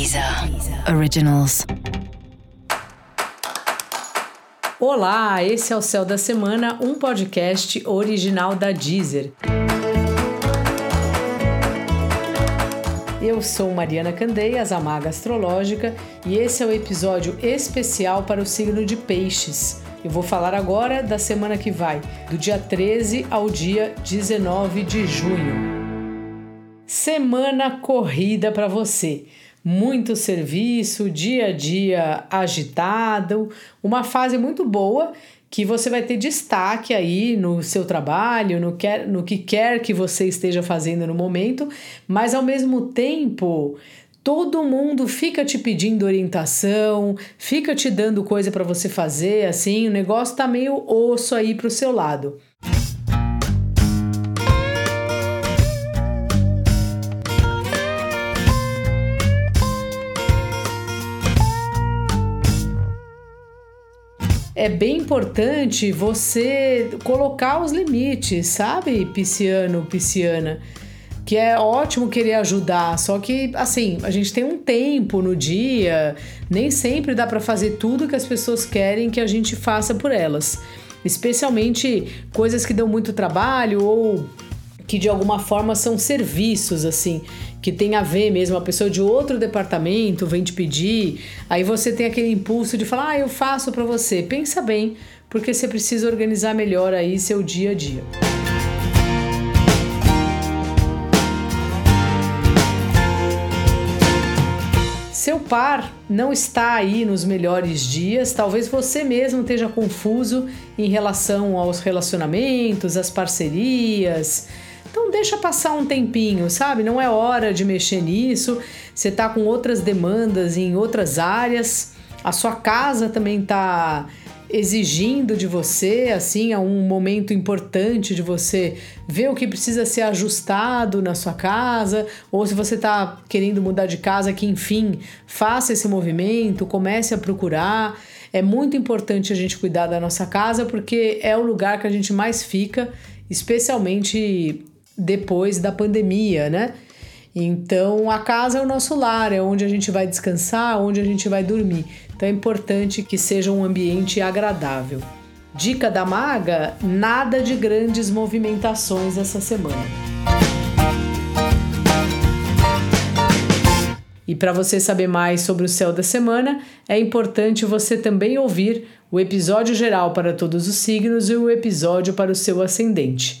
Deezer Originals. Olá, esse é o Céu da Semana, um podcast original da Deezer. Eu sou Mariana Candeias, a Maga Astrológica, e esse é o episódio especial para o signo de Peixes. Eu vou falar agora da semana que vai, do dia 13 ao dia 19 de junho. Semana corrida para você. Muito serviço, dia a dia agitado, uma fase muito boa que você vai ter destaque aí no seu trabalho, no, que, no que quer que você esteja fazendo no momento, mas ao mesmo tempo todo mundo fica te pedindo orientação, fica te dando coisa para você fazer, assim, o negócio tá meio osso aí pro seu lado. É bem importante você colocar os limites, sabe, pisciano, pisciana? Que é ótimo querer ajudar, só que assim, a gente tem um tempo no dia, nem sempre dá para fazer tudo que as pessoas querem que a gente faça por elas. Especialmente coisas que dão muito trabalho ou que de alguma forma são serviços assim, que tem a ver mesmo, a pessoa de outro departamento vem te pedir, aí você tem aquele impulso de falar: "Ah, eu faço para você". Pensa bem, porque você precisa organizar melhor aí seu dia a dia. Seu par não está aí nos melhores dias, talvez você mesmo esteja confuso em relação aos relacionamentos, às parcerias, então deixa passar um tempinho, sabe? Não é hora de mexer nisso. Você tá com outras demandas em outras áreas. A sua casa também tá exigindo de você, assim, é um momento importante de você ver o que precisa ser ajustado na sua casa, ou se você está querendo mudar de casa, que enfim, faça esse movimento, comece a procurar. É muito importante a gente cuidar da nossa casa porque é o lugar que a gente mais fica, especialmente depois da pandemia, né? Então a casa é o nosso lar, é onde a gente vai descansar, onde a gente vai dormir. Então é importante que seja um ambiente agradável. Dica da maga: nada de grandes movimentações essa semana. E para você saber mais sobre o céu da semana, é importante você também ouvir o episódio geral para todos os signos e o episódio para o seu ascendente.